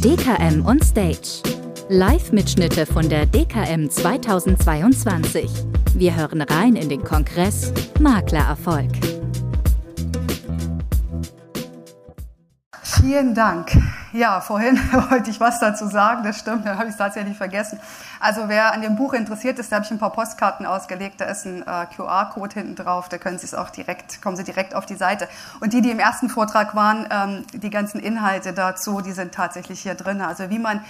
DKM on Stage. Live-Mitschnitte von der DKM 2022. Wir hören rein in den Kongress Maklererfolg. Vielen Dank. Ja, vorhin wollte ich was dazu sagen, das stimmt, dann habe ich es tatsächlich vergessen. Also wer an dem Buch interessiert ist, da habe ich ein paar Postkarten ausgelegt, da ist ein äh, QR-Code hinten drauf, da können Sie es auch direkt, kommen Sie direkt auf die Seite. Und die, die im ersten Vortrag waren, ähm, die ganzen Inhalte dazu, die sind tatsächlich hier drin. Also wie man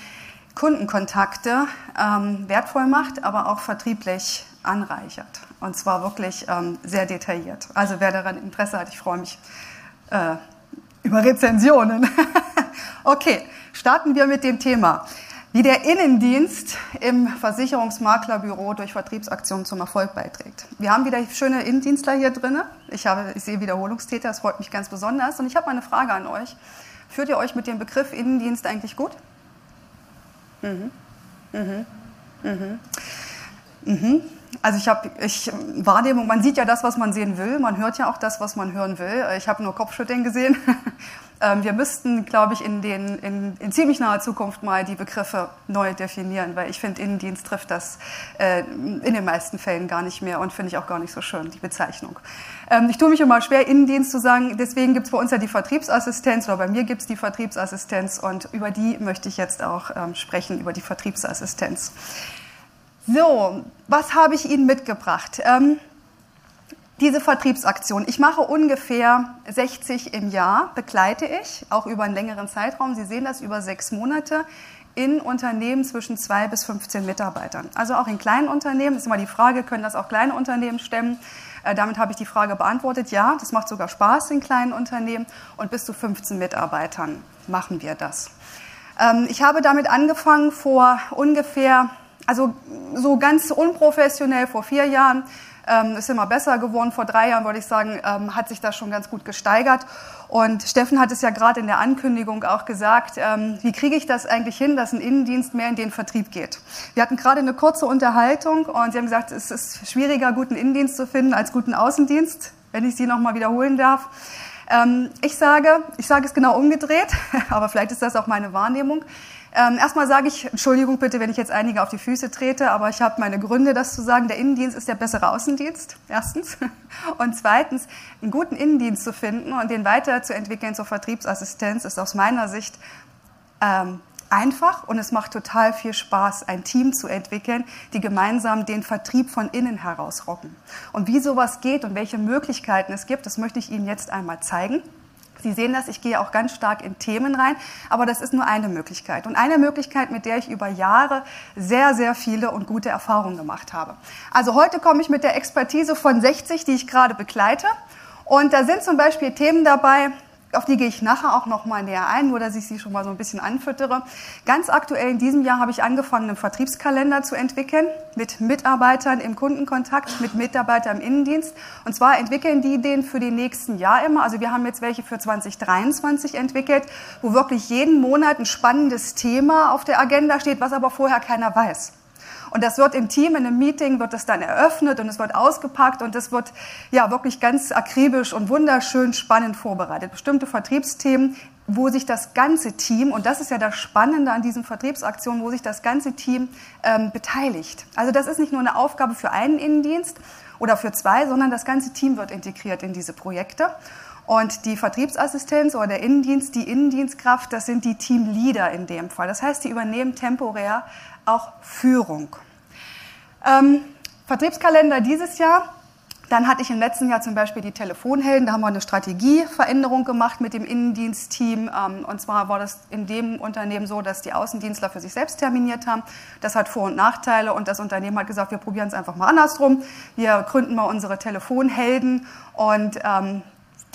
Kundenkontakte ähm, wertvoll macht, aber auch vertrieblich anreichert. Und zwar wirklich ähm, sehr detailliert. Also wer daran Interesse hat, ich freue mich äh, über Rezensionen. okay, starten wir mit dem Thema. Wie der Innendienst im Versicherungsmaklerbüro durch Vertriebsaktionen zum Erfolg beiträgt. Wir haben wieder schöne Innendienstler hier drin. Ich, ich sehe Wiederholungstäter, das freut mich ganz besonders. Und ich habe mal eine Frage an euch. Führt ihr euch mit dem Begriff Innendienst eigentlich gut? Mhm. Mhm. Mhm. Mhm. Also ich habe ich Wahrnehmung, man sieht ja das, was man sehen will, man hört ja auch das, was man hören will. Ich habe nur Kopfschütteln gesehen. Ähm, wir müssten, glaube ich, in, den, in, in, ziemlich naher Zukunft mal die Begriffe neu definieren, weil ich finde, Innendienst trifft das äh, in den meisten Fällen gar nicht mehr und finde ich auch gar nicht so schön, die Bezeichnung. Ähm, ich tue mich immer schwer, Innendienst zu sagen, deswegen gibt es bei uns ja die Vertriebsassistenz oder bei mir gibt es die Vertriebsassistenz und über die möchte ich jetzt auch ähm, sprechen, über die Vertriebsassistenz. So, was habe ich Ihnen mitgebracht? Ähm, diese Vertriebsaktion. Ich mache ungefähr 60 im Jahr, begleite ich, auch über einen längeren Zeitraum. Sie sehen das über sechs Monate in Unternehmen zwischen zwei bis 15 Mitarbeitern. Also auch in kleinen Unternehmen ist immer die Frage, können das auch kleine Unternehmen stemmen? Äh, damit habe ich die Frage beantwortet. Ja, das macht sogar Spaß in kleinen Unternehmen und bis zu 15 Mitarbeitern machen wir das. Ähm, ich habe damit angefangen vor ungefähr also so ganz unprofessionell vor vier Jahren, ähm, ist immer besser geworden. Vor drei Jahren, würde ich sagen, ähm, hat sich das schon ganz gut gesteigert. Und Steffen hat es ja gerade in der Ankündigung auch gesagt, ähm, wie kriege ich das eigentlich hin, dass ein Innendienst mehr in den Vertrieb geht? Wir hatten gerade eine kurze Unterhaltung und Sie haben gesagt, es ist schwieriger, guten Innendienst zu finden als guten Außendienst, wenn ich Sie nochmal wiederholen darf. Ähm, ich sage, ich sage es genau umgedreht, aber vielleicht ist das auch meine Wahrnehmung. Ähm, erstmal sage ich, Entschuldigung bitte, wenn ich jetzt einige auf die Füße trete, aber ich habe meine Gründe, das zu sagen. Der Innendienst ist der bessere Außendienst, erstens. Und zweitens, einen guten Innendienst zu finden und den weiterzuentwickeln zur Vertriebsassistenz ist aus meiner Sicht ähm, einfach und es macht total viel Spaß, ein Team zu entwickeln, die gemeinsam den Vertrieb von innen heraus rocken. Und wie sowas geht und welche Möglichkeiten es gibt, das möchte ich Ihnen jetzt einmal zeigen. Sie sehen das, ich gehe auch ganz stark in Themen rein, aber das ist nur eine Möglichkeit. Und eine Möglichkeit, mit der ich über Jahre sehr, sehr viele und gute Erfahrungen gemacht habe. Also heute komme ich mit der Expertise von 60, die ich gerade begleite. Und da sind zum Beispiel Themen dabei, auf die gehe ich nachher auch noch mal näher ein, nur dass ich sie schon mal so ein bisschen anfüttere. Ganz aktuell in diesem Jahr habe ich angefangen, einen Vertriebskalender zu entwickeln mit Mitarbeitern im Kundenkontakt, mit Mitarbeitern im Innendienst. Und zwar entwickeln die den für die nächsten Jahr immer. Also wir haben jetzt welche für 2023 entwickelt, wo wirklich jeden Monat ein spannendes Thema auf der Agenda steht, was aber vorher keiner weiß. Und das wird im Team, in einem Meeting, wird das dann eröffnet und es wird ausgepackt und es wird ja wirklich ganz akribisch und wunderschön spannend vorbereitet. Bestimmte Vertriebsthemen, wo sich das ganze Team, und das ist ja das Spannende an diesen Vertriebsaktionen, wo sich das ganze Team ähm, beteiligt. Also das ist nicht nur eine Aufgabe für einen Innendienst oder für zwei, sondern das ganze Team wird integriert in diese Projekte. Und die Vertriebsassistenz oder der Innendienst, die Innendienstkraft, das sind die Teamleader in dem Fall. Das heißt, die übernehmen temporär auch Führung. Ähm, Vertriebskalender dieses Jahr. Dann hatte ich im letzten Jahr zum Beispiel die Telefonhelden. Da haben wir eine Strategieveränderung gemacht mit dem Innendienstteam. Ähm, und zwar war das in dem Unternehmen so, dass die Außendienstler für sich selbst terminiert haben. Das hat Vor- und Nachteile. Und das Unternehmen hat gesagt, wir probieren es einfach mal andersrum. Wir gründen mal unsere Telefonhelden und ähm,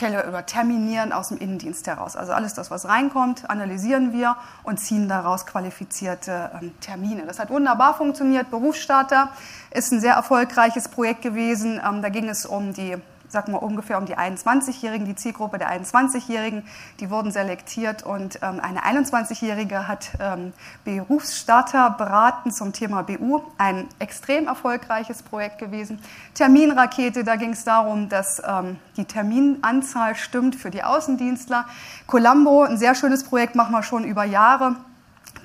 oder terminieren aus dem Innendienst heraus. Also alles das, was reinkommt, analysieren wir und ziehen daraus qualifizierte ähm, Termine. Das hat wunderbar funktioniert. Berufsstarter ist ein sehr erfolgreiches Projekt gewesen. Ähm, da ging es um die sag mal ungefähr um die 21-Jährigen, die Zielgruppe der 21-Jährigen, die wurden selektiert und ähm, eine 21-Jährige hat ähm, Berufsstarter beraten zum Thema BU, ein extrem erfolgreiches Projekt gewesen. Terminrakete, da ging es darum, dass ähm, die Terminanzahl stimmt für die Außendienstler. Columbo, ein sehr schönes Projekt, machen wir schon über Jahre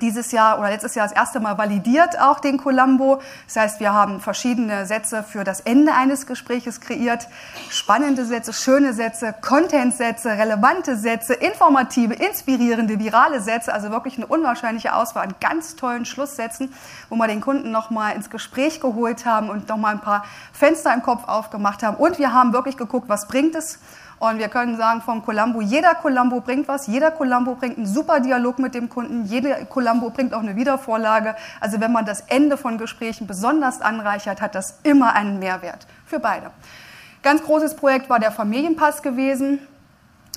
dieses Jahr oder letztes Jahr das erste Mal validiert auch den Columbo. Das heißt, wir haben verschiedene Sätze für das Ende eines Gespräches kreiert. Spannende Sätze, schöne Sätze, Content-Sätze, relevante Sätze, informative, inspirierende, virale Sätze. Also wirklich eine unwahrscheinliche Auswahl an ganz tollen Schlusssätzen, wo wir den Kunden nochmal ins Gespräch geholt haben und nochmal ein paar Fenster im Kopf aufgemacht haben. Und wir haben wirklich geguckt, was bringt es und wir können sagen vom Columbo, jeder Columbo bringt was, jeder Columbo bringt einen super Dialog mit dem Kunden, jeder Columbo bringt auch eine Wiedervorlage. Also wenn man das Ende von Gesprächen besonders anreichert, hat das immer einen Mehrwert für beide. Ganz großes Projekt war der Familienpass gewesen.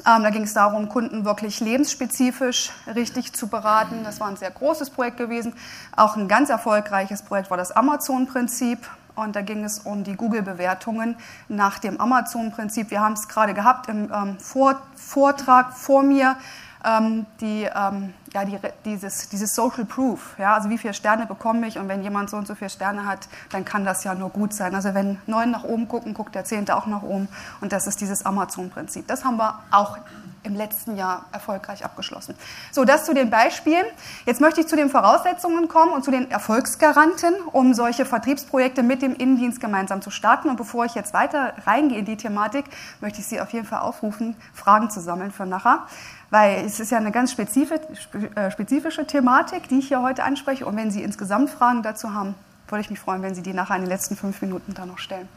Ähm, da ging es darum, Kunden wirklich lebensspezifisch richtig zu beraten. Das war ein sehr großes Projekt gewesen. Auch ein ganz erfolgreiches Projekt war das Amazon-Prinzip. Und da ging es um die Google-Bewertungen nach dem Amazon-Prinzip. Wir haben es gerade gehabt im ähm, Vor Vortrag vor mir. Ähm, die, ähm, ja, die, dieses, dieses Social Proof, ja, also wie viele Sterne bekomme ich und wenn jemand so und so viele Sterne hat, dann kann das ja nur gut sein. Also wenn neun nach oben gucken, guckt der zehnte auch nach oben und das ist dieses Amazon-Prinzip. Das haben wir auch im letzten Jahr erfolgreich abgeschlossen. So, das zu den Beispielen. Jetzt möchte ich zu den Voraussetzungen kommen und zu den Erfolgsgaranten, um solche Vertriebsprojekte mit dem Innendienst gemeinsam zu starten. Und bevor ich jetzt weiter reingehe in die Thematik, möchte ich Sie auf jeden Fall aufrufen, Fragen zu sammeln für nachher. Weil es ist ja eine ganz äh, spezifische Thematik, die ich hier heute anspreche. Und wenn Sie insgesamt Fragen dazu haben, würde ich mich freuen, wenn Sie die nachher in den letzten fünf Minuten dann noch stellen.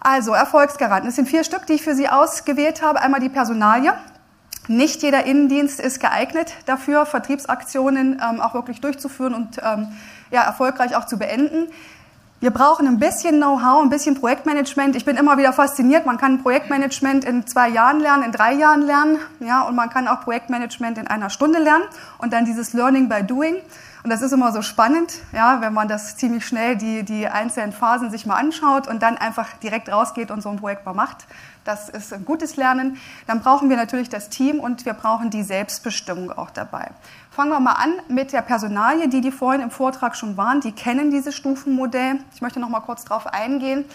Also, Erfolgsgaranten. Es sind vier Stück, die ich für Sie ausgewählt habe. Einmal die Personalie. Nicht jeder Innendienst ist geeignet dafür, Vertriebsaktionen ähm, auch wirklich durchzuführen und ähm, ja, erfolgreich auch zu beenden. Wir brauchen ein bisschen Know-how, ein bisschen Projektmanagement. Ich bin immer wieder fasziniert. Man kann Projektmanagement in zwei Jahren lernen, in drei Jahren lernen, ja, und man kann auch Projektmanagement in einer Stunde lernen und dann dieses Learning by Doing. Und das ist immer so spannend, ja, wenn man das ziemlich schnell die, die einzelnen Phasen sich mal anschaut und dann einfach direkt rausgeht und so ein Projekt mal macht. Das ist ein gutes Lernen. Dann brauchen wir natürlich das Team und wir brauchen die Selbstbestimmung auch dabei. Fangen wir mal an mit der Personalie, die die vorhin im Vortrag schon waren. Die kennen dieses Stufenmodell. Ich möchte noch mal kurz darauf eingehen.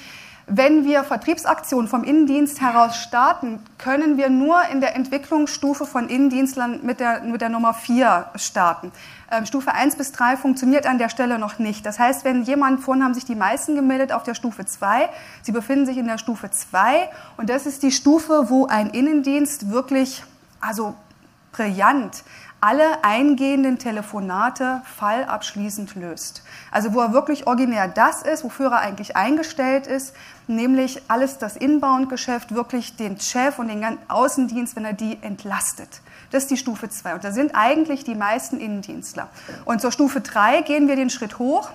Wenn wir Vertriebsaktionen vom Innendienst heraus starten, können wir nur in der Entwicklungsstufe von Innendienstlern mit der, mit der Nummer 4 starten. Ähm, Stufe 1 bis 3 funktioniert an der Stelle noch nicht. Das heißt, wenn jemand, vorhin haben sich die meisten gemeldet auf der Stufe 2, sie befinden sich in der Stufe 2 und das ist die Stufe, wo ein Innendienst wirklich, also brillant, alle eingehenden Telefonate fallabschließend löst. Also wo er wirklich originär das ist, wofür er eigentlich eingestellt ist, nämlich alles das Inbound-Geschäft, wirklich den Chef und den Außendienst, wenn er die entlastet. Das ist die Stufe 2 und da sind eigentlich die meisten Innendienstler. Und zur Stufe 3 gehen wir den Schritt hoch.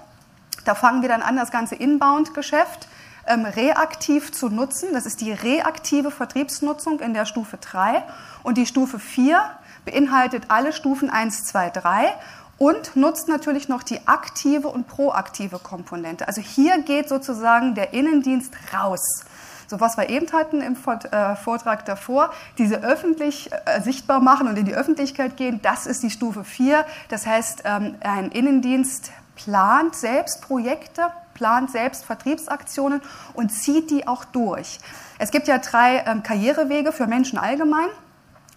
Da fangen wir dann an, das ganze Inbound-Geschäft ähm, reaktiv zu nutzen. Das ist die reaktive Vertriebsnutzung in der Stufe 3. Und die Stufe 4 beinhaltet alle Stufen 1, 2, 3 und nutzt natürlich noch die aktive und proaktive Komponente. Also hier geht sozusagen der Innendienst raus. So was wir eben hatten im äh, Vortrag davor, diese öffentlich äh, sichtbar machen und in die Öffentlichkeit gehen, das ist die Stufe 4. Das heißt, ähm, ein Innendienst plant selbst Projekte, plant selbst Vertriebsaktionen und zieht die auch durch. Es gibt ja drei ähm, Karrierewege für Menschen allgemein.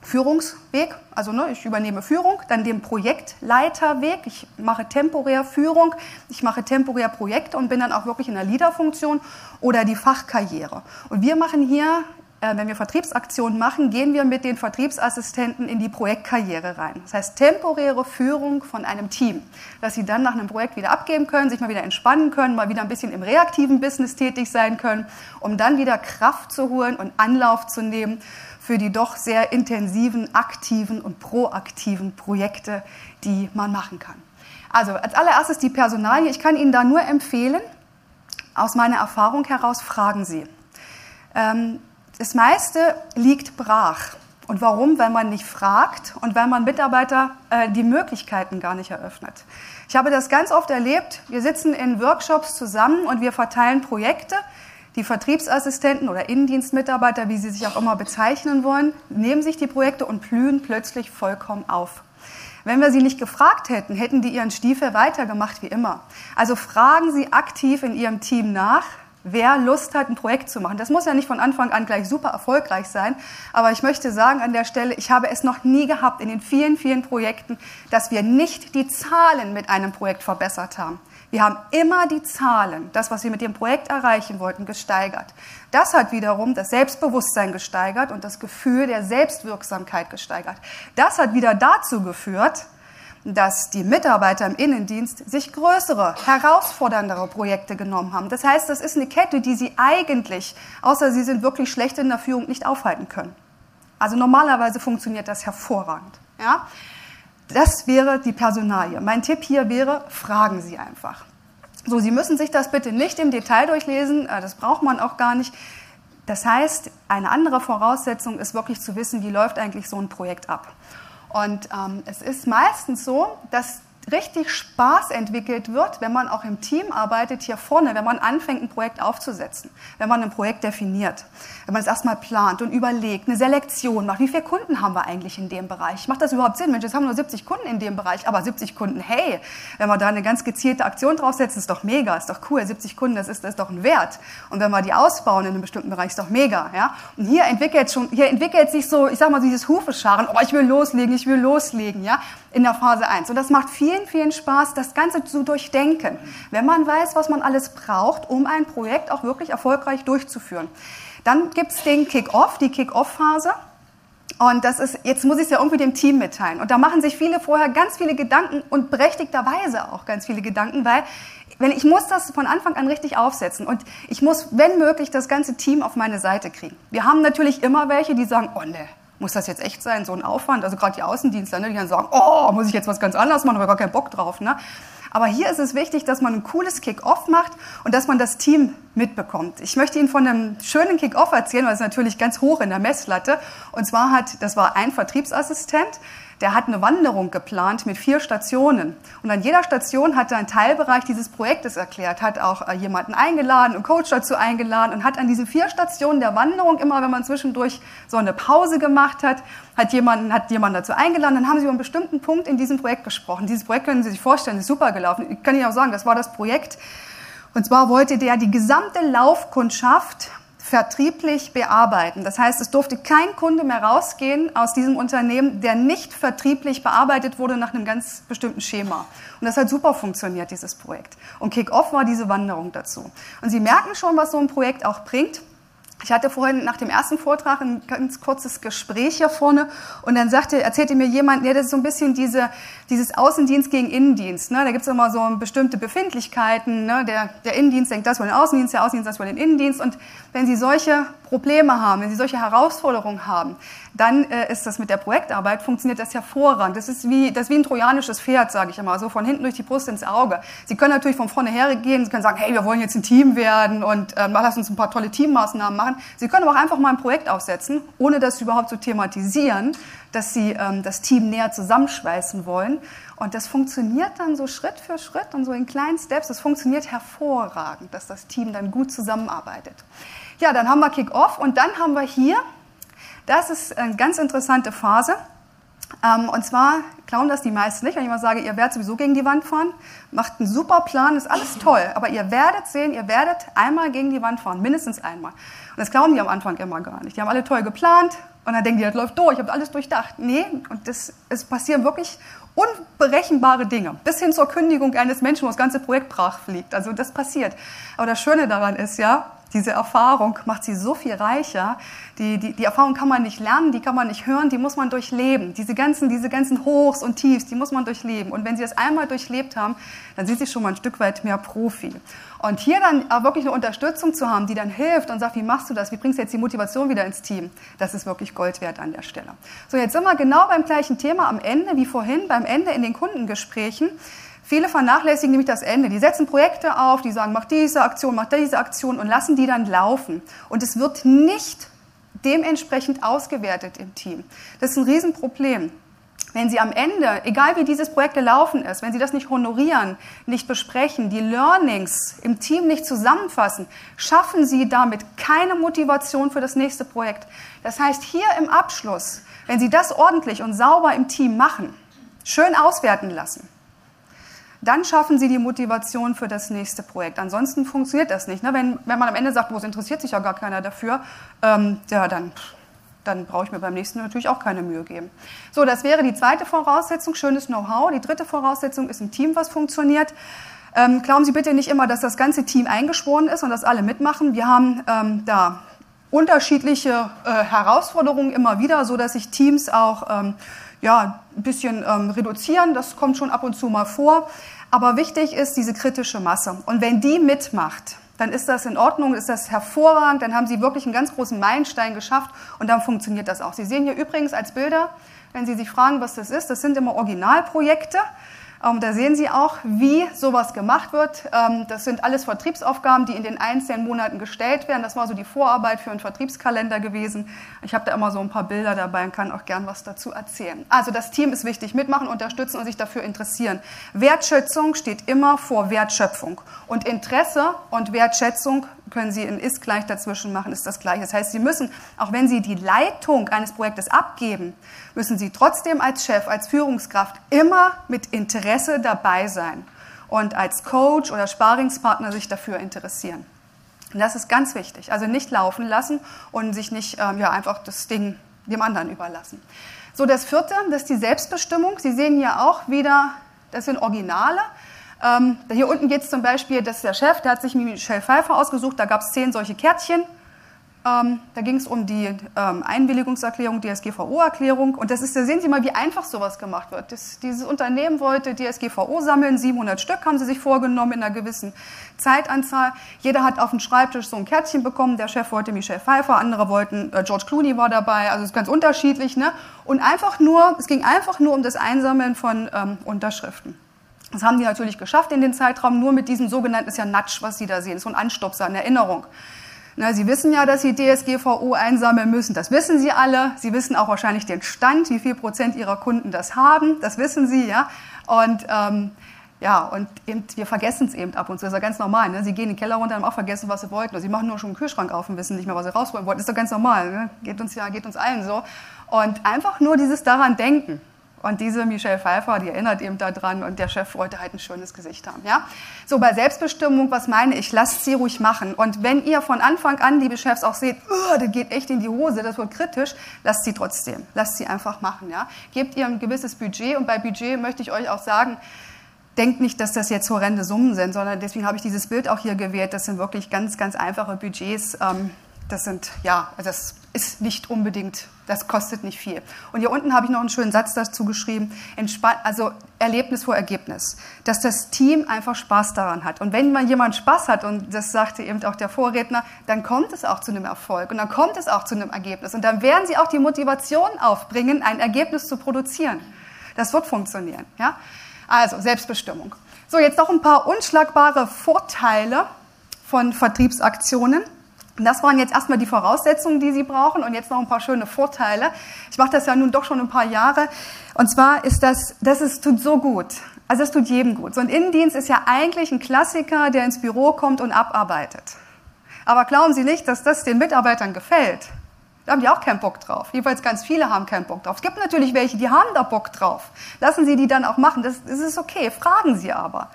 Führungsweg, also ne, ich übernehme Führung, dann den Projektleiterweg, ich mache temporär Führung, ich mache temporär Projekte und bin dann auch wirklich in der Leaderfunktion oder die Fachkarriere. Und wir machen hier, äh, wenn wir Vertriebsaktionen machen, gehen wir mit den Vertriebsassistenten in die Projektkarriere rein. Das heißt temporäre Führung von einem Team, dass sie dann nach einem Projekt wieder abgeben können, sich mal wieder entspannen können, mal wieder ein bisschen im reaktiven Business tätig sein können, um dann wieder Kraft zu holen und Anlauf zu nehmen für die doch sehr intensiven, aktiven und proaktiven Projekte, die man machen kann. Also als allererstes die Personalie. Ich kann Ihnen da nur empfehlen, aus meiner Erfahrung heraus, fragen Sie. Ähm, das meiste liegt brach. Und warum? Weil man nicht fragt und weil man Mitarbeiter äh, die Möglichkeiten gar nicht eröffnet. Ich habe das ganz oft erlebt. Wir sitzen in Workshops zusammen und wir verteilen Projekte. Die Vertriebsassistenten oder Innendienstmitarbeiter, wie sie sich auch immer bezeichnen wollen, nehmen sich die Projekte und blühen plötzlich vollkommen auf. Wenn wir sie nicht gefragt hätten, hätten die ihren Stiefel weitergemacht wie immer. Also fragen Sie aktiv in Ihrem Team nach, wer Lust hat, ein Projekt zu machen. Das muss ja nicht von Anfang an gleich super erfolgreich sein, aber ich möchte sagen an der Stelle, ich habe es noch nie gehabt in den vielen, vielen Projekten, dass wir nicht die Zahlen mit einem Projekt verbessert haben. Wir haben immer die Zahlen, das, was wir mit dem Projekt erreichen wollten, gesteigert. Das hat wiederum das Selbstbewusstsein gesteigert und das Gefühl der Selbstwirksamkeit gesteigert. Das hat wieder dazu geführt, dass die Mitarbeiter im Innendienst sich größere, herausforderndere Projekte genommen haben. Das heißt, das ist eine Kette, die sie eigentlich, außer sie sind wirklich schlecht in der Führung, nicht aufhalten können. Also normalerweise funktioniert das hervorragend. Ja? Das wäre die Personalie. Mein Tipp hier wäre, fragen Sie einfach. So, Sie müssen sich das bitte nicht im Detail durchlesen, äh, das braucht man auch gar nicht. Das heißt, eine andere Voraussetzung ist wirklich zu wissen, wie läuft eigentlich so ein Projekt ab. Und ähm, es ist meistens so, dass richtig Spaß entwickelt wird, wenn man auch im Team arbeitet, hier vorne, wenn man anfängt, ein Projekt aufzusetzen, wenn man ein Projekt definiert, wenn man es erstmal plant und überlegt, eine Selektion macht, wie viele Kunden haben wir eigentlich in dem Bereich? Macht das überhaupt Sinn? Mensch, jetzt haben wir nur 70 Kunden in dem Bereich, aber 70 Kunden, hey, wenn wir da eine ganz gezielte Aktion draufsetzen, ist doch mega, ist doch cool, 70 Kunden, das ist, das ist doch ein Wert. Und wenn wir die ausbauen in einem bestimmten Bereich, ist doch mega, ja? Und hier entwickelt schon, hier entwickelt sich so, ich sag mal, dieses Hufescharen, oh, ich will loslegen, ich will loslegen, ja? In der Phase 1. Und das macht vielen, vielen Spaß, das Ganze zu durchdenken, wenn man weiß, was man alles braucht, um ein Projekt auch wirklich erfolgreich durchzuführen. Dann gibt es den Kick-Off, die Kick-Off-Phase. Und das ist, jetzt muss ich es ja irgendwie dem Team mitteilen. Und da machen sich viele vorher ganz viele Gedanken und berechtigterweise auch ganz viele Gedanken, weil wenn ich muss das von Anfang an richtig aufsetzen und ich muss, wenn möglich, das ganze Team auf meine Seite kriegen. Wir haben natürlich immer welche, die sagen, oh ne, muss das jetzt echt sein, so ein Aufwand? Also gerade die Außendienstler, ne, die dann sagen, oh, muss ich jetzt was ganz anderes machen, habe gar keinen Bock drauf. Ne? Aber hier ist es wichtig, dass man ein cooles Kick-Off macht und dass man das Team mitbekommt. Ich möchte Ihnen von einem schönen Kick-Off erzählen, weil es natürlich ganz hoch in der Messlatte. Und zwar hat, das war ein Vertriebsassistent, der hat eine Wanderung geplant mit vier Stationen. Und an jeder Station hat er einen Teilbereich dieses Projektes erklärt, hat auch äh, jemanden eingeladen, einen Coach dazu eingeladen und hat an diesen vier Stationen der Wanderung immer, wenn man zwischendurch so eine Pause gemacht hat, hat jemanden, hat jemanden dazu eingeladen, dann haben sie über einen bestimmten Punkt in diesem Projekt gesprochen. Dieses Projekt können Sie sich vorstellen, ist super gelaufen. Ich kann Ihnen auch sagen, das war das Projekt. Und zwar wollte der die gesamte Laufkundschaft vertrieblich bearbeiten. Das heißt, es durfte kein Kunde mehr rausgehen aus diesem Unternehmen, der nicht vertrieblich bearbeitet wurde nach einem ganz bestimmten Schema. Und das hat super funktioniert, dieses Projekt. Und Kick-Off war diese Wanderung dazu. Und Sie merken schon, was so ein Projekt auch bringt. Ich hatte vorhin nach dem ersten Vortrag ein ganz kurzes Gespräch hier vorne und dann sagte, erzählte mir jemand, ja, das ist so ein bisschen diese, dieses Außendienst gegen Innendienst. Ne? Da gibt es immer so bestimmte Befindlichkeiten. Ne? Der, der Innendienst denkt das über den Außendienst, der Außendienst das über den Innendienst. Und wenn Sie solche Probleme haben, wenn Sie solche Herausforderungen haben, dann äh, ist das mit der Projektarbeit, funktioniert das hervorragend. Das ist wie, das ist wie ein trojanisches Pferd, sage ich immer, so von hinten durch die Brust ins Auge. Sie können natürlich von vorne her gehen, Sie können sagen, hey, wir wollen jetzt ein Team werden und äh, lass uns ein paar tolle Teammaßnahmen machen. Sie können aber auch einfach mal ein Projekt aufsetzen, ohne das überhaupt zu thematisieren, dass Sie ähm, das Team näher zusammenschweißen wollen. Und das funktioniert dann so Schritt für Schritt und so in kleinen Steps. Das funktioniert hervorragend, dass das Team dann gut zusammenarbeitet. Ja, dann haben wir Kick-Off und dann haben wir hier das ist eine ganz interessante Phase. Ähm, und zwar glauben das die meisten nicht, wenn ich mal sage, ihr werdet sowieso gegen die Wand fahren, macht einen super Plan, ist alles toll, aber ihr werdet sehen, ihr werdet einmal gegen die Wand fahren, mindestens einmal. Und das glauben die am Anfang immer gar nicht. Die haben alle toll geplant und dann denken die, das läuft durch, ich habe alles durchdacht. Nee, und das, es passieren wirklich unberechenbare Dinge, bis hin zur Kündigung eines Menschen, wo das ganze Projekt brach fliegt. Also das passiert. Aber das Schöne daran ist ja, diese Erfahrung macht sie so viel reicher. Die, die, die Erfahrung kann man nicht lernen, die kann man nicht hören, die muss man durchleben. Diese ganzen, diese ganzen Hochs und Tiefs, die muss man durchleben. Und wenn Sie das einmal durchlebt haben, dann sind Sie schon mal ein Stück weit mehr Profi. Und hier dann wirklich eine Unterstützung zu haben, die dann hilft und sagt, wie machst du das? Wie bringst du jetzt die Motivation wieder ins Team? Das ist wirklich Gold wert an der Stelle. So, jetzt sind wir genau beim gleichen Thema am Ende wie vorhin, beim Ende in den Kundengesprächen. Viele vernachlässigen nämlich das Ende. Die setzen Projekte auf, die sagen, mach diese Aktion, mach diese Aktion und lassen die dann laufen. Und es wird nicht dementsprechend ausgewertet im Team. Das ist ein Riesenproblem. wenn Sie am Ende, egal wie dieses Projekt gelaufen ist, wenn Sie das nicht honorieren, nicht besprechen, die Learnings im Team nicht zusammenfassen, schaffen Sie damit keine Motivation für das nächste Projekt. Das heißt, hier im Abschluss, wenn Sie das ordentlich und sauber im Team machen, schön auswerten lassen, dann schaffen Sie die Motivation für das nächste Projekt. Ansonsten funktioniert das nicht. Ne? Wenn, wenn man am Ende sagt, wo es interessiert sich ja gar keiner dafür, ähm, ja, dann dann brauche ich mir beim nächsten natürlich auch keine Mühe geben. So, das wäre die zweite Voraussetzung, schönes Know-how. Die dritte Voraussetzung ist ein Team, was funktioniert. Ähm, glauben Sie bitte nicht immer, dass das ganze Team eingeschworen ist und dass alle mitmachen. Wir haben ähm, da unterschiedliche äh, Herausforderungen immer wieder, so dass sich Teams auch ähm, ja, ein bisschen ähm, reduzieren. Das kommt schon ab und zu mal vor. Aber wichtig ist diese kritische Masse. Und wenn die mitmacht, dann ist das in Ordnung, ist das hervorragend, dann haben Sie wirklich einen ganz großen Meilenstein geschafft und dann funktioniert das auch. Sie sehen hier übrigens als Bilder, wenn Sie sich fragen, was das ist, das sind immer Originalprojekte. Ähm, da sehen Sie auch, wie sowas gemacht wird. Ähm, das sind alles Vertriebsaufgaben, die in den einzelnen Monaten gestellt werden. Das war so die Vorarbeit für einen Vertriebskalender gewesen. Ich habe da immer so ein paar Bilder dabei und kann auch gern was dazu erzählen. Also das Team ist wichtig, mitmachen, unterstützen und sich dafür interessieren. Wertschätzung steht immer vor Wertschöpfung. Und Interesse und Wertschätzung können Sie in ist gleich dazwischen machen, ist das gleiche. Das heißt, Sie müssen, auch wenn Sie die Leitung eines Projektes abgeben, müssen Sie trotzdem als Chef, als Führungskraft immer mit Interesse dabei sein und als Coach oder Sparingspartner sich dafür interessieren. Und das ist ganz wichtig. Also nicht laufen lassen und sich nicht ähm, ja, einfach das Ding dem anderen überlassen. So, das vierte, das ist die Selbstbestimmung. Sie sehen hier auch wieder, das sind Originale. Ähm, hier unten geht es zum Beispiel, das ist der Chef, der hat sich Michelle Pfeiffer ausgesucht, da gab es zehn solche Kärtchen. Ähm, da ging es um die ähm, Einwilligungserklärung, DSGVO-Erklärung. Und das ist, da sehen Sie mal, wie einfach sowas gemacht wird. Das, dieses Unternehmen wollte DSGVO sammeln, 700 Stück haben sie sich vorgenommen in einer gewissen Zeitanzahl. Jeder hat auf dem Schreibtisch so ein Kärtchen bekommen. Der Chef wollte Michelle Pfeiffer, andere wollten, äh, George Clooney war dabei. Also es ist ganz unterschiedlich. Ne? Und einfach nur, es ging einfach nur um das Einsammeln von ähm, Unterschriften. Das haben die natürlich geschafft in den Zeitraum, nur mit diesem sogenannten, ist ja Natsch, was Sie da sehen, so ein Anstupser, eine Erinnerung. Na, Sie wissen ja, dass Sie DSGVO einsammeln müssen, das wissen Sie alle. Sie wissen auch wahrscheinlich den Stand, wie viel Prozent Ihrer Kunden das haben, das wissen Sie, ja. Und ähm, ja, und eben, wir vergessen es eben ab und zu. Das ist ja ganz normal. Ne? Sie gehen in den Keller runter und haben auch vergessen, was sie wollten. Oder sie machen nur schon den Kühlschrank auf und wissen nicht mehr, was sie rausholen wollten. Das ist doch ganz normal. Ne? Geht uns ja, geht uns allen so. Und einfach nur dieses daran denken. Und diese Michelle Pfeiffer, die erinnert eben daran und der Chef wollte halt ein schönes Gesicht haben. Ja? So, bei Selbstbestimmung, was meine ich? Lasst sie ruhig machen. Und wenn ihr von Anfang an, liebe Chefs, auch seht, oh, das geht echt in die Hose, das wird kritisch, lasst sie trotzdem. Lasst sie einfach machen. Ja? Gebt ihr ein gewisses Budget und bei Budget möchte ich euch auch sagen, denkt nicht, dass das jetzt horrende Summen sind, sondern deswegen habe ich dieses Bild auch hier gewählt. Das sind wirklich ganz, ganz einfache Budgets. Ähm, das sind, ja, das ist nicht unbedingt, das kostet nicht viel. Und hier unten habe ich noch einen schönen Satz dazu geschrieben, also Erlebnis vor Ergebnis, dass das Team einfach Spaß daran hat. Und wenn man jemand Spaß hat, und das sagte eben auch der Vorredner, dann kommt es auch zu einem Erfolg und dann kommt es auch zu einem Ergebnis. Und dann werden sie auch die Motivation aufbringen, ein Ergebnis zu produzieren. Das wird funktionieren. Ja? Also Selbstbestimmung. So, jetzt noch ein paar unschlagbare Vorteile von Vertriebsaktionen. Das waren jetzt erstmal die Voraussetzungen, die Sie brauchen und jetzt noch ein paar schöne Vorteile. Ich mache das ja nun doch schon ein paar Jahre. Und zwar ist das, das ist, tut so gut. Also es tut jedem gut. So ein Innendienst ist ja eigentlich ein Klassiker, der ins Büro kommt und abarbeitet. Aber glauben Sie nicht, dass das den Mitarbeitern gefällt. Da haben die auch keinen Bock drauf. Jedenfalls ganz viele haben keinen Bock drauf. Es gibt natürlich welche, die haben da Bock drauf. Lassen Sie die dann auch machen. Das, das ist okay. Fragen Sie aber.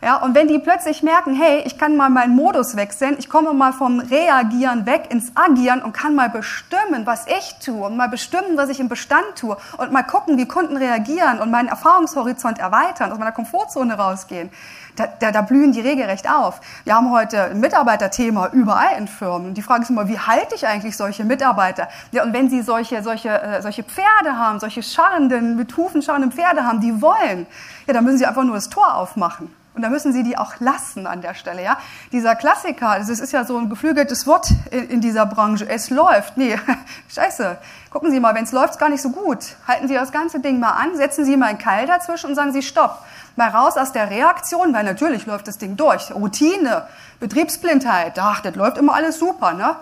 Ja, und wenn die plötzlich merken, hey, ich kann mal meinen Modus wechseln, ich komme mal vom Reagieren weg ins Agieren und kann mal bestimmen, was ich tue und mal bestimmen, was ich im Bestand tue und mal gucken, wie Kunden reagieren und meinen Erfahrungshorizont erweitern, aus meiner Komfortzone rausgehen, da, da, da blühen die regelrecht auf. Wir haben heute ein Mitarbeiterthema überall in Firmen. Die Frage ist immer, wie halte ich eigentlich solche Mitarbeiter? Ja, und wenn sie solche, solche, äh, solche Pferde haben, solche scharrenden, mit Hufen scharrenden Pferde haben, die wollen, ja, dann müssen sie einfach nur das Tor aufmachen. Und da müssen Sie die auch lassen an der Stelle. Ja? Dieser Klassiker, es ist ja so ein geflügeltes Wort in, in dieser Branche. Es läuft. Nee, scheiße. Gucken Sie mal, wenn es läuft, ist gar nicht so gut. Halten Sie das ganze Ding mal an, setzen Sie mal einen Keil dazwischen und sagen Sie Stopp. Mal raus aus der Reaktion, weil natürlich läuft das Ding durch. Routine, Betriebsblindheit, ach, das läuft immer alles super. Ne?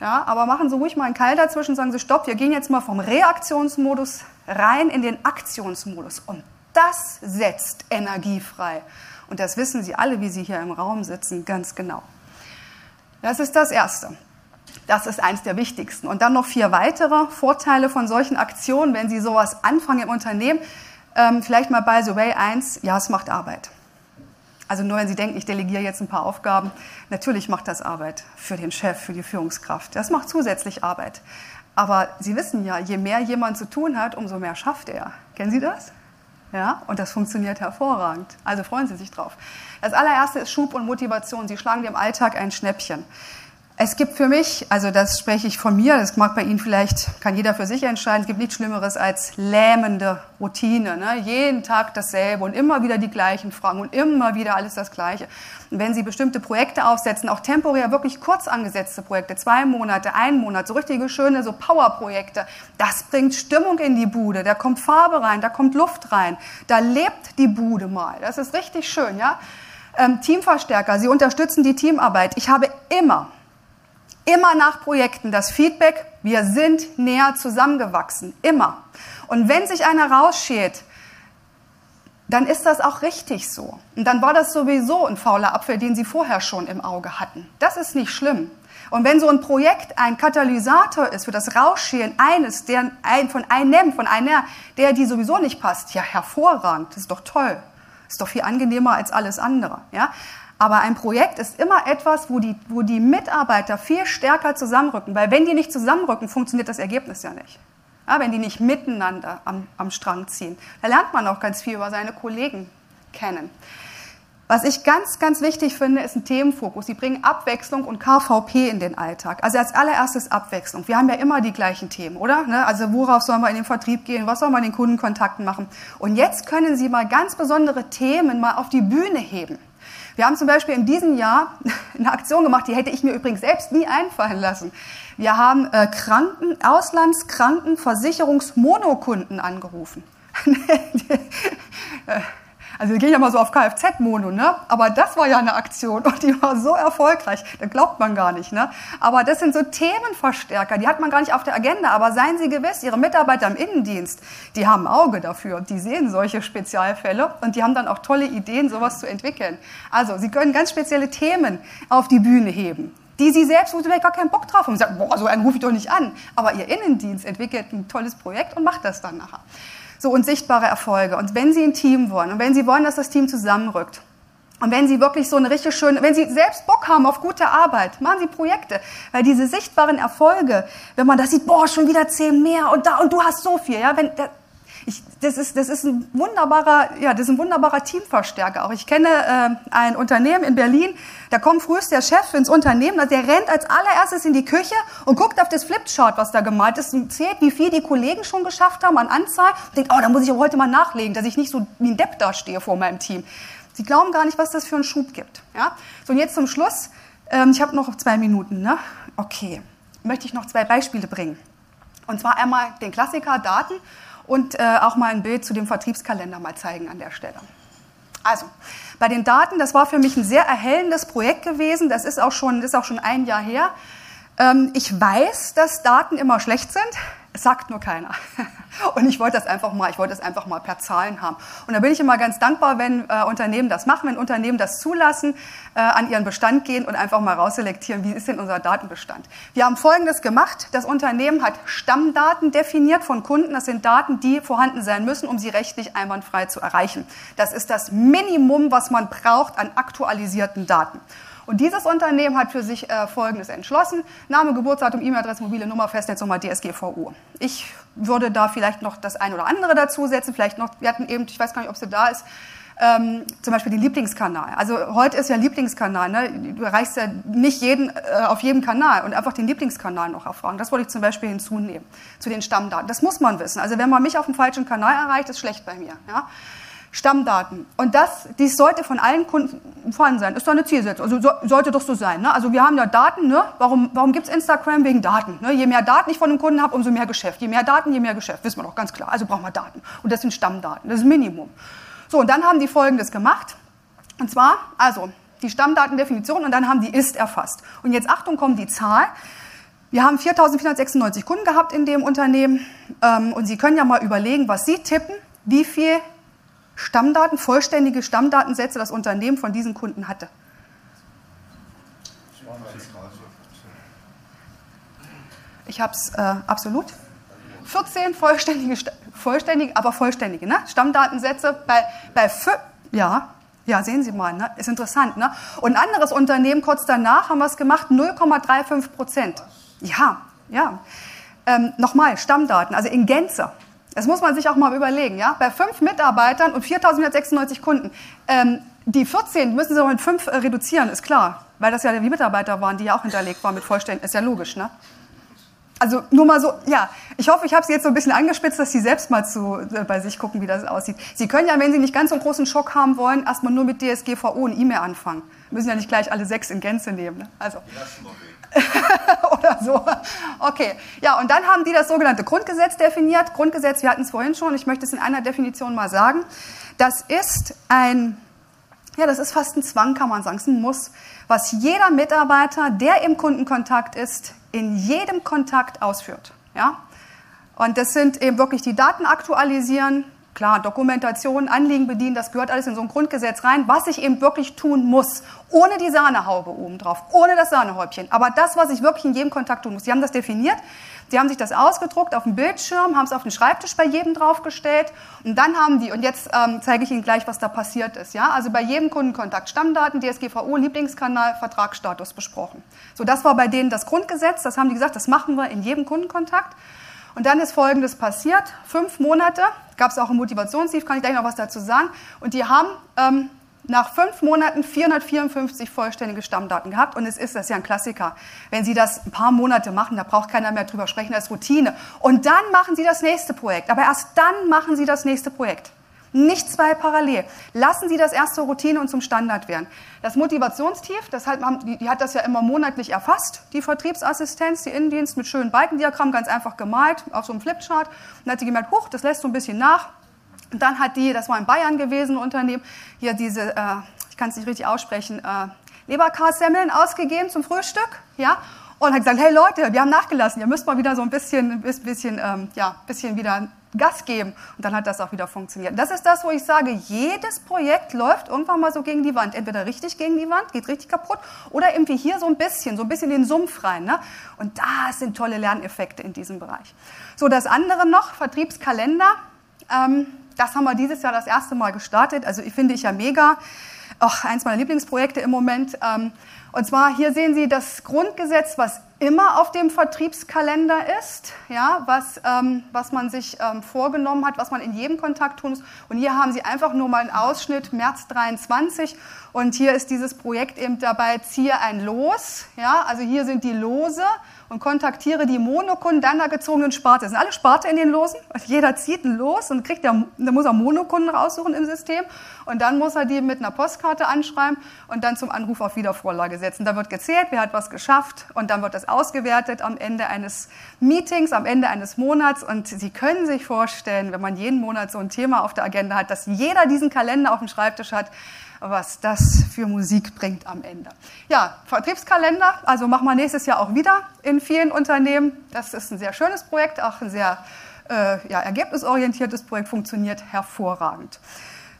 Ja, aber machen Sie ruhig mal einen Keil dazwischen, sagen Sie, stopp, wir gehen jetzt mal vom Reaktionsmodus rein in den Aktionsmodus. Und das setzt Energie frei. Und das wissen Sie alle, wie Sie hier im Raum sitzen, ganz genau. Das ist das Erste. Das ist eins der wichtigsten. Und dann noch vier weitere Vorteile von solchen Aktionen, wenn Sie sowas anfangen im Unternehmen. Ähm, vielleicht mal by the way eins, ja, es macht Arbeit. Also nur wenn Sie denken, ich delegiere jetzt ein paar Aufgaben, natürlich macht das Arbeit für den Chef, für die Führungskraft. Das macht zusätzlich Arbeit. Aber Sie wissen ja, je mehr jemand zu tun hat, umso mehr schafft er. Kennen Sie das? Ja, und das funktioniert hervorragend. Also freuen Sie sich drauf. Das allererste ist Schub und Motivation. Sie schlagen dem Alltag ein Schnäppchen. Es gibt für mich, also das spreche ich von mir, das mag bei Ihnen vielleicht, kann jeder für sich entscheiden, es gibt nichts Schlimmeres als lähmende Routine. Ne? Jeden Tag dasselbe und immer wieder die gleichen Fragen und immer wieder alles das Gleiche. Und wenn Sie bestimmte Projekte aufsetzen, auch temporär wirklich kurz angesetzte Projekte, zwei Monate, ein Monat, so richtige schöne so Powerprojekte, das bringt Stimmung in die Bude, da kommt Farbe rein, da kommt Luft rein, da lebt die Bude mal. Das ist richtig schön, ja. Ähm, Teamverstärker, Sie unterstützen die Teamarbeit. Ich habe immer Immer nach Projekten das Feedback, wir sind näher zusammengewachsen. Immer. Und wenn sich einer rausschält, dann ist das auch richtig so. Und dann war das sowieso ein fauler Apfel, den Sie vorher schon im Auge hatten. Das ist nicht schlimm. Und wenn so ein Projekt ein Katalysator ist für das Rausschälen eines, der, ein, von einem, von einer, der die sowieso nicht passt, ja hervorragend, das ist doch toll. Das ist doch viel angenehmer als alles andere. Ja? Aber ein Projekt ist immer etwas, wo die, wo die Mitarbeiter viel stärker zusammenrücken, weil wenn die nicht zusammenrücken, funktioniert das Ergebnis ja nicht. Ja, wenn die nicht miteinander am, am Strang ziehen. Da lernt man auch ganz viel über seine Kollegen kennen. Was ich ganz, ganz wichtig finde, ist ein Themenfokus. Sie bringen Abwechslung und KVP in den Alltag. Also als allererstes Abwechslung. Wir haben ja immer die gleichen Themen, oder? Ne? Also worauf sollen wir in den Vertrieb gehen? Was sollen wir in den Kundenkontakten machen? Und jetzt können Sie mal ganz besondere Themen mal auf die Bühne heben. Wir haben zum Beispiel in diesem Jahr eine Aktion gemacht, die hätte ich mir übrigens selbst nie einfallen lassen. Wir haben äh, Kranken, Auslandskrankenversicherungsmonokunden angerufen. Also wir gehen ja mal so auf Kfz-Mono, ne? Aber das war ja eine Aktion und die war so erfolgreich, das glaubt man gar nicht, ne? Aber das sind so Themenverstärker, die hat man gar nicht auf der Agenda. Aber seien Sie gewiss, Ihre Mitarbeiter im Innendienst, die haben ein Auge dafür die sehen solche Spezialfälle und die haben dann auch tolle Ideen, sowas zu entwickeln. Also Sie können ganz spezielle Themen auf die Bühne heben die sie selbst, wo sie gar keinen Bock drauf haben und sagen, boah, so einen rufe ich doch nicht an. Aber ihr Innendienst entwickelt ein tolles Projekt und macht das dann nachher. So und sichtbare Erfolge. Und wenn Sie ein Team wollen und wenn Sie wollen, dass das Team zusammenrückt, und wenn Sie wirklich so eine richtig schöne, wenn Sie selbst Bock haben auf gute Arbeit, machen Sie Projekte. Weil diese sichtbaren Erfolge, wenn man das sieht, boah, schon wieder zehn mehr und da und du hast so viel, ja, wenn, ich, das, ist, das ist ein wunderbarer, ja, das ist ein wunderbarer Teamverstärker. Auch ich kenne äh, ein Unternehmen in Berlin, da kommt frühest der Chef ins Unternehmen, der rennt als allererstes in die Küche und guckt auf das Flipchart, was da gemalt ist, und zählt, wie viel die Kollegen schon geschafft haben an Anzahl. Und denkt, oh, da muss ich heute mal nachlegen, dass ich nicht so wie ein Depp dastehe vor meinem Team. Sie glauben gar nicht, was das für einen Schub gibt. Ja? So, und jetzt zum Schluss. Ähm, ich habe noch zwei Minuten. Ne? Okay, möchte ich noch zwei Beispiele bringen. Und zwar einmal den Klassiker Daten und äh, auch mal ein Bild zu dem Vertriebskalender mal zeigen an der Stelle. Also, bei den Daten, das war für mich ein sehr erhellendes Projekt gewesen. Das ist auch schon, ist auch schon ein Jahr her. Ähm, ich weiß, dass Daten immer schlecht sind. Sagt nur keiner. Und ich wollte das einfach mal, ich wollte das einfach mal per Zahlen haben. Und da bin ich immer ganz dankbar, wenn äh, Unternehmen das machen, wenn Unternehmen das zulassen, äh, an ihren Bestand gehen und einfach mal rausselektieren, wie ist denn unser Datenbestand. Wir haben Folgendes gemacht. Das Unternehmen hat Stammdaten definiert von Kunden. Das sind Daten, die vorhanden sein müssen, um sie rechtlich einwandfrei zu erreichen. Das ist das Minimum, was man braucht an aktualisierten Daten. Und dieses Unternehmen hat für sich äh, Folgendes entschlossen. Name, Geburtsdatum, E-Mail-Adresse, mobile Nummer, Festnetznummer, DSGVO. Ich würde da vielleicht noch das ein oder andere dazusetzen. Vielleicht noch, wir hatten eben, ich weiß gar nicht, ob sie da ist, ähm, zum Beispiel den Lieblingskanal. Also heute ist ja Lieblingskanal. Ne? Du erreichst ja nicht jeden äh, auf jedem Kanal und einfach den Lieblingskanal noch erfragen. Das wollte ich zum Beispiel hinzunehmen zu den Stammdaten. Das muss man wissen. Also wenn man mich auf dem falschen Kanal erreicht, ist schlecht bei mir. Ja? Stammdaten. Und das, dies sollte von allen Kunden vorhanden sein. Ist doch eine Zielsetzung. Also so, sollte doch so sein. Ne? Also wir haben ja Daten. Ne? Warum, warum gibt es Instagram? Wegen Daten. Ne? Je mehr Daten ich von einem Kunden habe, umso mehr Geschäft. Je mehr Daten, je mehr Geschäft. Wissen wir doch ganz klar. Also brauchen wir Daten. Und das sind Stammdaten. Das ist Minimum. So, und dann haben die Folgendes gemacht. Und zwar, also die Stammdatendefinition und dann haben die ist erfasst. Und jetzt Achtung, kommt die Zahl. Wir haben 4.496 Kunden gehabt in dem Unternehmen ähm, und Sie können ja mal überlegen, was Sie tippen, wie viel Stammdaten, vollständige Stammdatensätze das Unternehmen von diesen Kunden hatte. Ich habe es äh, absolut. 14 vollständige, vollständige, aber vollständige ne? Stammdatensätze bei, bei ja, ja, sehen Sie mal, ne? ist interessant. Ne? Und ein anderes Unternehmen, kurz danach haben wir es gemacht, 0,35 Prozent. Ja, ja. Ähm, Nochmal, Stammdaten, also in Gänze. Das muss man sich auch mal überlegen. Ja? Bei fünf Mitarbeitern und 4.496 Kunden. Ähm, die 14 müssen Sie auch mit fünf äh, reduzieren, ist klar. Weil das ja die Mitarbeiter waren, die ja auch hinterlegt waren mit Vollständigen. Ist ja logisch, ne? Also nur mal so, ja, ich hoffe, ich habe Sie jetzt so ein bisschen angespitzt, dass Sie selbst mal zu, äh, bei sich gucken, wie das aussieht. Sie können ja, wenn Sie nicht ganz so einen großen Schock haben wollen, erstmal nur mit DSGVO und E-Mail anfangen. Müssen ja nicht gleich alle sechs in Gänze nehmen. Ne? Also. Oder so. Okay. Ja, und dann haben die das sogenannte Grundgesetz definiert. Grundgesetz, wir hatten es vorhin schon, ich möchte es in einer Definition mal sagen. Das ist ein, ja, das ist fast ein Zwang, kann man sagen, es ist ein Muss, was jeder Mitarbeiter, der im Kundenkontakt ist, in jedem Kontakt ausführt. Ja? Und das sind eben wirklich die Daten aktualisieren, klar, Dokumentation, Anliegen bedienen, das gehört alles in so ein Grundgesetz rein, was ich eben wirklich tun muss, ohne die Sahnehaube obendrauf, ohne das Sahnehäubchen. Aber das, was ich wirklich in jedem Kontakt tun muss. Sie haben das definiert, Sie haben sich das ausgedruckt auf dem Bildschirm, haben es auf den Schreibtisch bei jedem draufgestellt und dann haben die, und jetzt ähm, zeige ich Ihnen gleich, was da passiert ist. Ja? Also bei jedem Kundenkontakt Stammdaten, DSGVO, Lieblingskanal, Vertragsstatus besprochen. So, das war bei denen das Grundgesetz, das haben die gesagt, das machen wir in jedem Kundenkontakt. Und dann ist Folgendes passiert, fünf Monate, gab es auch einen Motivationsbrief, kann ich gleich noch was dazu sagen, und die haben ähm, nach fünf Monaten 454 vollständige Stammdaten gehabt. Und es ist, das ist ja ein Klassiker. Wenn Sie das ein paar Monate machen, da braucht keiner mehr drüber sprechen, das ist Routine. Und dann machen Sie das nächste Projekt. Aber erst dann machen Sie das nächste Projekt. Nicht zwei parallel. Lassen Sie das erste Routine und zum Standard werden. Das Motivationstief, das hat, die, hat das ja immer monatlich erfasst, die Vertriebsassistenz, die Innendienst mit schönen Balkendiagrammen, ganz einfach gemalt auf so einem Flipchart. Dann hat sie gemerkt, huch, das lässt so ein bisschen nach. Und dann hat die, das war in Bayern gewesen, ein Unternehmen, hier diese, äh, ich kann es nicht richtig aussprechen, äh, Leberkassemmeln ausgegeben zum Frühstück, ja, und hat gesagt, hey Leute, wir haben nachgelassen, ihr müsst mal wieder so ein bisschen, bisschen, ähm, ja, bisschen wieder Gas geben. Und dann hat das auch wieder funktioniert. Das ist das, wo ich sage, jedes Projekt läuft irgendwann mal so gegen die Wand. Entweder richtig gegen die Wand, geht richtig kaputt, oder irgendwie hier so ein bisschen, so ein bisschen den Sumpf rein. Ne? Und das sind tolle Lerneffekte in diesem Bereich. So, das andere noch, Vertriebskalender. Ähm, das haben wir dieses Jahr das erste Mal gestartet. Also ich finde ich ja mega. Auch eins meiner Lieblingsprojekte im Moment. Ähm, und zwar hier sehen Sie das Grundgesetz, was immer auf dem Vertriebskalender ist, ja, was, ähm, was man sich ähm, vorgenommen hat, was man in jedem Kontakt tun muss. Und hier haben Sie einfach nur mal einen Ausschnitt, März 23. Und hier ist dieses Projekt eben dabei, ziehe ein Los. Ja, also hier sind die Lose und kontaktiere die Monokunden deiner gezogenen Sparte. Das sind alle Sparte in den Losen. Jeder zieht ein Los und kriegt der, dann muss er Monokunden raussuchen im System. Und dann muss er die mit einer Postkarte anschreiben und dann zum Anruf auf Wiedervorlage setzen. Da wird gezählt, wer hat was geschafft und dann wird das ausgewertet am Ende eines Meetings, am Ende eines Monats. Und Sie können sich vorstellen, wenn man jeden Monat so ein Thema auf der Agenda hat, dass jeder diesen Kalender auf dem Schreibtisch hat, was das für Musik bringt am Ende. Ja, Vertriebskalender, also machen wir nächstes Jahr auch wieder in vielen Unternehmen. Das ist ein sehr schönes Projekt, auch ein sehr äh, ja, ergebnisorientiertes Projekt, funktioniert hervorragend.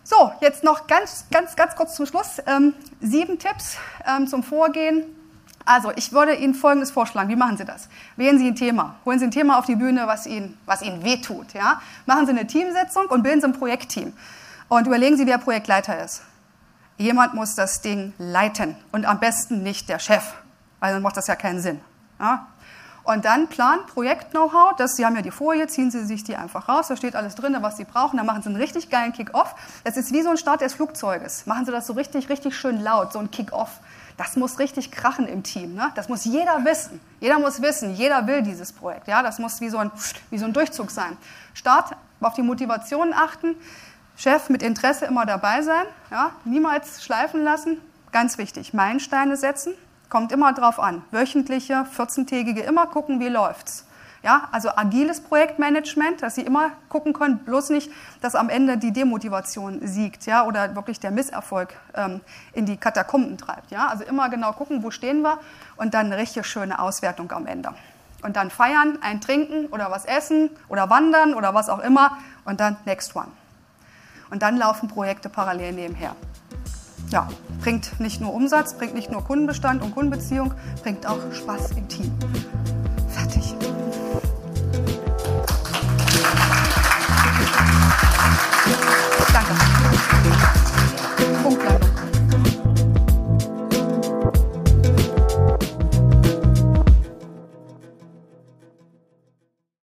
So, jetzt noch ganz, ganz, ganz kurz zum Schluss. Ähm, sieben Tipps ähm, zum Vorgehen. Also, ich würde Ihnen Folgendes vorschlagen. Wie machen Sie das? Wählen Sie ein Thema. Holen Sie ein Thema auf die Bühne, was Ihnen, was Ihnen wehtut. Ja? Machen Sie eine Teamsitzung und bilden Sie ein Projektteam. Und überlegen Sie, wer Projektleiter ist. Jemand muss das Ding leiten und am besten nicht der Chef, weil dann macht das ja keinen Sinn. Ja? Und dann Plan, Projekt-Know-how, Sie haben ja die Folie, ziehen Sie sich die einfach raus, da steht alles drin, was Sie brauchen, dann machen Sie einen richtig geilen Kick-Off. Das ist wie so ein Start des Flugzeuges. Machen Sie das so richtig, richtig schön laut, so ein Kick-Off. Das muss richtig krachen im Team. Ne? Das muss jeder wissen. Jeder muss wissen, jeder will dieses Projekt. Ja? Das muss wie so, ein, wie so ein Durchzug sein. Start, auf die Motivation achten, Chef mit Interesse immer dabei sein, ja, niemals schleifen lassen, ganz wichtig. Meilensteine setzen, kommt immer drauf an. Wöchentliche, 14-tägige, immer gucken, wie läuft's. Ja, also agiles Projektmanagement, dass Sie immer gucken können, bloß nicht, dass am Ende die Demotivation siegt, ja, oder wirklich der Misserfolg ähm, in die Katakomben treibt, ja. Also immer genau gucken, wo stehen wir und dann eine richtig schöne Auswertung am Ende. und dann feiern, ein Trinken oder was essen oder wandern oder was auch immer und dann next one. Und dann laufen Projekte parallel nebenher. Ja, bringt nicht nur Umsatz, bringt nicht nur Kundenbestand und Kundenbeziehung, bringt auch Spaß im Team.